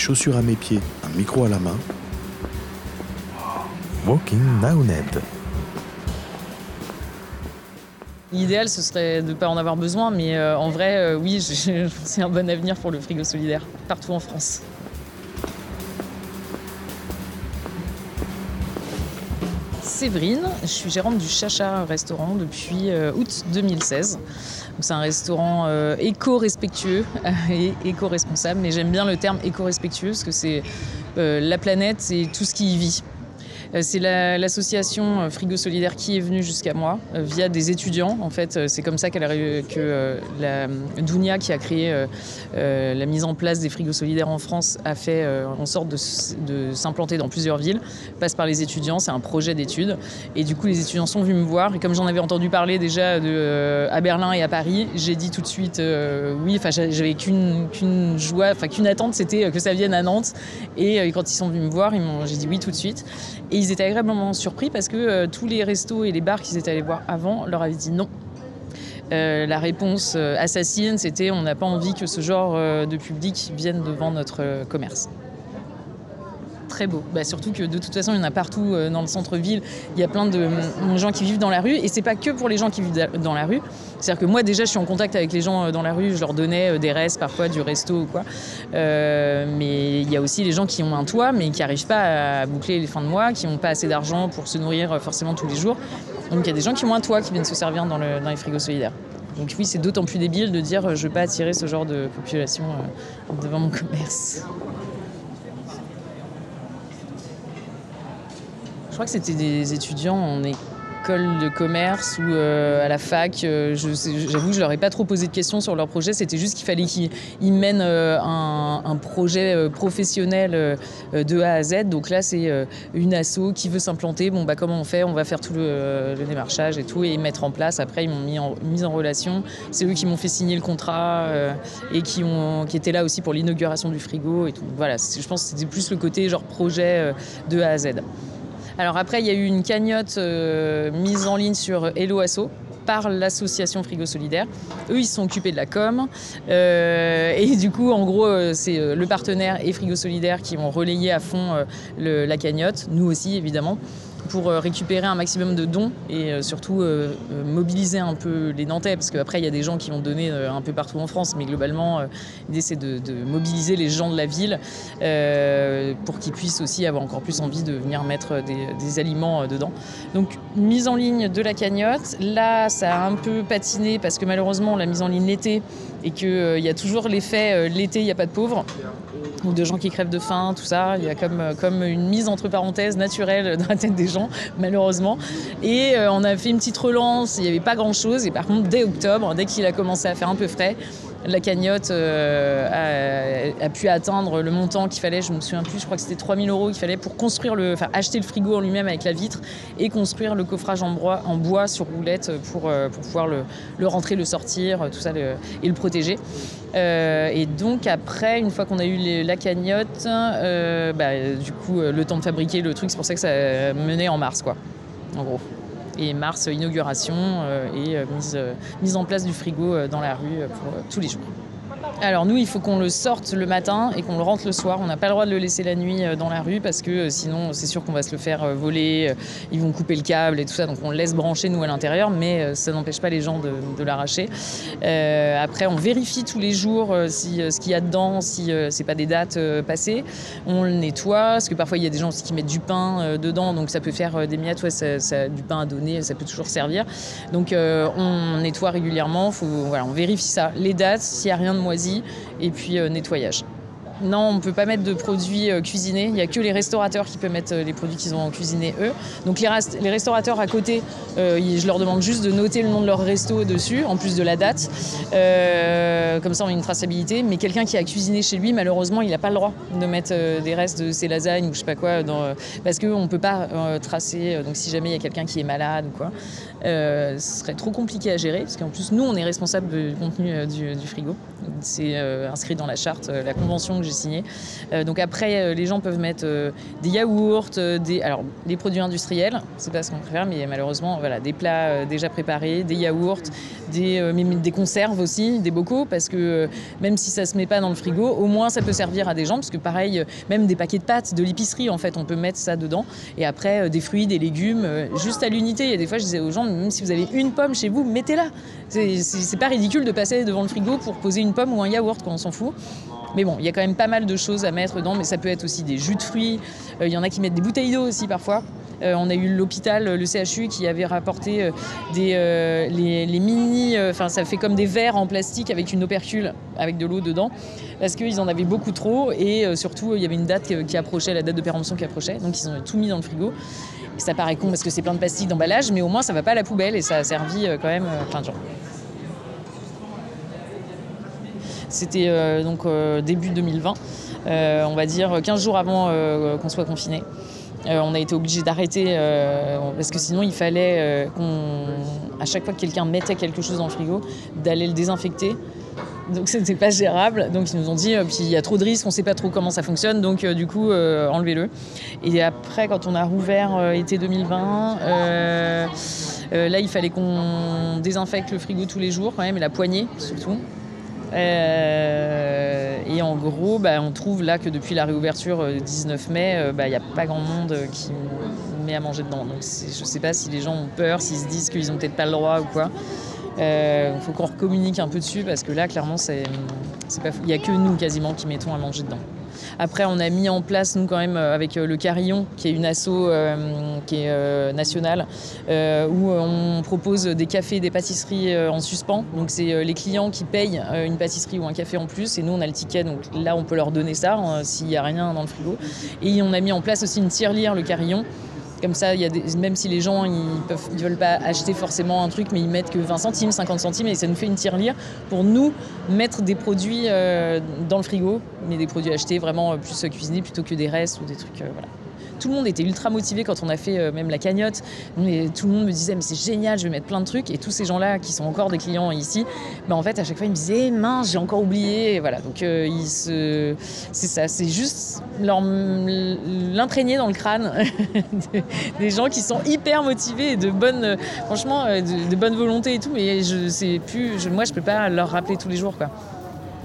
chaussures à mes pieds, un micro à la main. Walking Ned. L'idéal, ce serait de ne pas en avoir besoin, mais euh, en vrai, euh, oui, c'est un bon avenir pour le frigo solidaire, partout en France. Séverine, je suis gérante du Chacha restaurant depuis euh, août 2016. C'est un restaurant éco-respectueux et éco-responsable, mais j'aime bien le terme éco-respectueux parce que c'est la planète et tout ce qui y vit. Euh, c'est l'association euh, Frigo Solidaire qui est venue jusqu'à moi euh, via des étudiants. En fait, c'est comme ça que la Dounia qui a créé la mise en place des frigos solidaires en France a fait en sorte de, s'implanter dans plusieurs villes. Passe par les étudiants, c'est un projet d'études. Et du coup, les étudiants sont venus me voir. Et comme j'en avais entendu parler déjà à Berlin et à Paris, j'ai dit tout de suite oui. Enfin, j'avais qu'une joie, enfin qu'une attente, c'était que ça vienne à Nantes. Et quand ils sont venus me voir, j'ai dit oui tout de suite. Ils étaient agréablement surpris parce que euh, tous les restos et les bars qu'ils étaient allés voir avant leur avaient dit non. Euh, la réponse euh, assassine, c'était on n'a pas envie que ce genre de public vienne devant notre commerce beau. Bah, surtout que de toute façon, il y en a partout dans le centre-ville. Il y a plein de gens qui vivent dans la rue. Et c'est pas que pour les gens qui vivent dans la rue. C'est-à-dire que moi, déjà, je suis en contact avec les gens dans la rue. Je leur donnais des restes, parfois du resto ou quoi. mais il y a aussi les gens qui ont un toit, mais qui n'arrivent pas à boucler les fins de mois, qui n'ont pas assez d'argent pour se nourrir forcément tous les jours. Donc il y a des gens qui ont un toit qui viennent se servir dans, dans les frigos solidaires. Donc oui, c'est d'autant plus débile de dire je ne veux pas attirer ce genre de population devant mon commerce. Crois que c'était des étudiants en école de commerce ou euh, à la fac. Euh, j'avoue que je leur ai pas trop posé de questions sur leur projet. C'était juste qu'il fallait qu'ils mènent euh, un, projet professionnel de A à Z. Donc là, c'est une asso qui veut s'implanter. Bon, bah, comment on fait? On va faire tout le, démarchage et tout et mettre en place. Après, ils m'ont mis en, relation. C'est eux qui m'ont fait signer le contrat et qui, étaient là aussi pour l'inauguration du frigo et. Voilà, je pense que c'était plus le côté genre projet de A à Z. Alors après, il y a eu une cagnotte euh, mise en ligne sur Hello Asso par l'association Frigo Solidaire. Eux, ils sont occupés de la com. Euh, et du coup, en gros, euh, c'est le partenaire et Frigo Solidaire qui ont relayé à fond la cagnotte. Nous aussi, évidemment pour euh, récupérer un maximum de dons et euh, surtout euh, mobiliser un peu les Nantais, parce qu'après il y a des gens qui ont donné un peu partout en France, mais globalement l'idée c'est de, mobiliser les gens de la ville pour qu'ils puissent aussi avoir encore plus envie de venir mettre des, aliments dedans. Donc mise en ligne de la cagnotte, là ça a un peu patiné parce que malheureusement l'a mise en ligne l'été et qu'il y a toujours l'effet l'été il n'y a pas de pauvres ou de gens qui crèvent de faim, tout ça. Il y a comme, comme une mise entre parenthèses naturelle dans la tête des gens, malheureusement. Et euh, on a fait une petite relance, il n'y avait pas grand-chose. Et par contre, dès octobre, dès qu'il a commencé à faire un peu frais, la cagnotte euh, a, pu atteindre le montant qu'il fallait, je me souviens plus, je crois que c'était 3000 euros qu'il fallait pour construire le, enfin, acheter le frigo en lui-même avec la vitre et construire le coffrage en bois, sur roulette pour, euh, pour pouvoir le, le, rentrer, le sortir, tout ça et le protéger. Euh, et donc après, une fois qu'on a eu la cagnotte, bah, du coup, le temps de fabriquer le truc, c'est pour ça que ça menait en mars, quoi, en gros et mars inauguration et mise, mise en place du frigo dans la rue pour tous les jours. Alors nous, il faut qu'on le sorte le matin et qu'on le rentre le soir. On n'a pas le droit de le laisser la nuit euh, dans la rue parce que euh, sinon, c'est sûr qu'on va se le faire euh, voler. Ils vont couper le câble et tout ça. Donc on le laisse brancher nous à l'intérieur, mais ça n'empêche pas les gens de, l'arracher. après, on vérifie tous les jours si ce qu'il y a dedans, si c'est pas des dates passées. On le nettoie parce que parfois il y a des gens aussi qui mettent du pain dedans, donc ça peut faire des miettes. Ça, du pain à donner, ça peut toujours servir. Donc on nettoie régulièrement. On vérifie ça, les dates, s'il n'y a rien de moisi et puis euh, nettoyage. Non, on ne peut pas mettre de produits euh, cuisinés. Il n'y a que les restaurateurs qui peuvent mettre euh, les produits qu'ils ont cuisinés eux. Donc les, restaurateurs à côté, je leur demande juste de noter le nom de leur resto dessus, en plus de la date. comme ça, on a une traçabilité. Mais quelqu'un qui a cuisiné chez lui, malheureusement, il n'a pas le droit de mettre des restes de ses lasagnes ou je sais pas quoi, parce qu'on ne peut pas tracer. Donc si jamais il y a quelqu'un qui est malade ou quoi, ce serait trop compliqué à gérer. Parce qu'en plus, nous, on est responsable du contenu du, du frigo. C'est inscrit dans la charte, la convention que signé. donc après, les gens peuvent mettre des yaourts, des, alors les produits industriels, c'est pas ce qu'on préfère, mais malheureusement, voilà, des plats déjà préparés, des yaourts, des, des conserves aussi, des bocaux, parce que même si ça se met pas dans le frigo, au moins ça peut servir à des gens, parce que pareil, même des paquets de pâtes, de l'épicerie, en fait, on peut mettre ça dedans. Et après, des fruits, des légumes, juste à l'unité. Il des fois, je disais aux gens, même si vous avez une pomme chez vous, mettez-la. C'est pas ridicule de passer devant le frigo pour poser une pomme ou un yaourt, quand on s'en fout. Mais bon, il y a quand même pas mal de choses à mettre dedans, mais ça peut être aussi des jus de fruits. Euh, il y en a qui mettent des bouteilles d'eau aussi parfois. Euh, on a eu l'hôpital, le CHU, qui avait rapporté euh, des, les, mini, enfin ça fait comme des verres en plastique avec une opercule avec de l'eau dedans, parce qu'ils en avaient beaucoup trop et surtout il y avait une date qui approchait, la date de péremption qui approchait, donc ils ont tout mis dans le frigo. Et ça paraît con parce que c'est plein de plastique d'emballage, mais au moins ça va pas à la poubelle et ça a servi quand même plein de gens. C'était euh, donc euh, début 2020, euh, on va dire 15 jours avant qu'on soit confiné. on a été obligé d'arrêter parce que sinon il fallait qu'on, à chaque fois que quelqu'un mettait quelque chose dans le frigo, d'aller le désinfecter. Donc c'était pas gérable. Donc ils nous ont dit, puis il y a trop de risques, on sait pas trop comment ça fonctionne, donc du coup enlevez-le. Et après quand on a rouvert été 2020, là il fallait qu'on désinfecte le frigo tous les jours quand même la poignée surtout. Euh, et en gros, bah, on trouve là que depuis la réouverture du 19 mai, il euh, n'y a pas grand monde qui met à manger dedans. Donc je ne sais pas si les gens ont peur, s'ils se disent qu'ils n'ont peut-être pas le droit ou quoi. Il euh, faut qu'on communique un peu dessus parce que là, clairement, il n'y a que nous quasiment qui mettons à manger dedans. Après, on a mis en place, nous, quand même, euh, avec euh, le Carillon, qui est une asso qui est nationale, où on propose des cafés et des pâtisseries en suspens. Donc, c'est les clients qui payent une pâtisserie ou un café en plus, et nous, on a le ticket. Donc là, on peut leur donner ça hein, s'il n'y a rien dans le frigo. Et on a mis en place aussi une tirelire, le Carillon, comme ça, y a même si les gens ils ne veulent pas acheter forcément un truc, mais ils mettent que 20 centimes, 50 centimes, et ça nous fait une tirelire pour nous mettre des produits euh, dans le frigo, mais des produits achetés vraiment euh, plus cuisinés plutôt que des restes ou des trucs. Euh, voilà tout le monde était ultra motivé quand on a fait euh, même la cagnotte. Tout le monde me disait mais c'est génial, je vais mettre plein de trucs. Et tous ces gens-là qui sont encore des clients ici, bah, en fait à chaque fois ils me disaient mince j'ai encore oublié. Et voilà donc euh, c'est ça, c'est juste l'imprégner dans le crâne des gens qui sont hyper motivés et de bonne, franchement de, bonne volonté et tout. Mais je plus, moi je peux pas leur rappeler tous les jours quoi.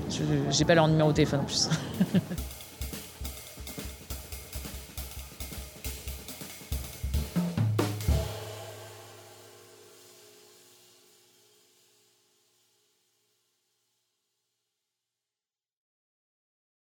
Je, j'ai pas leur numéro de téléphone en plus.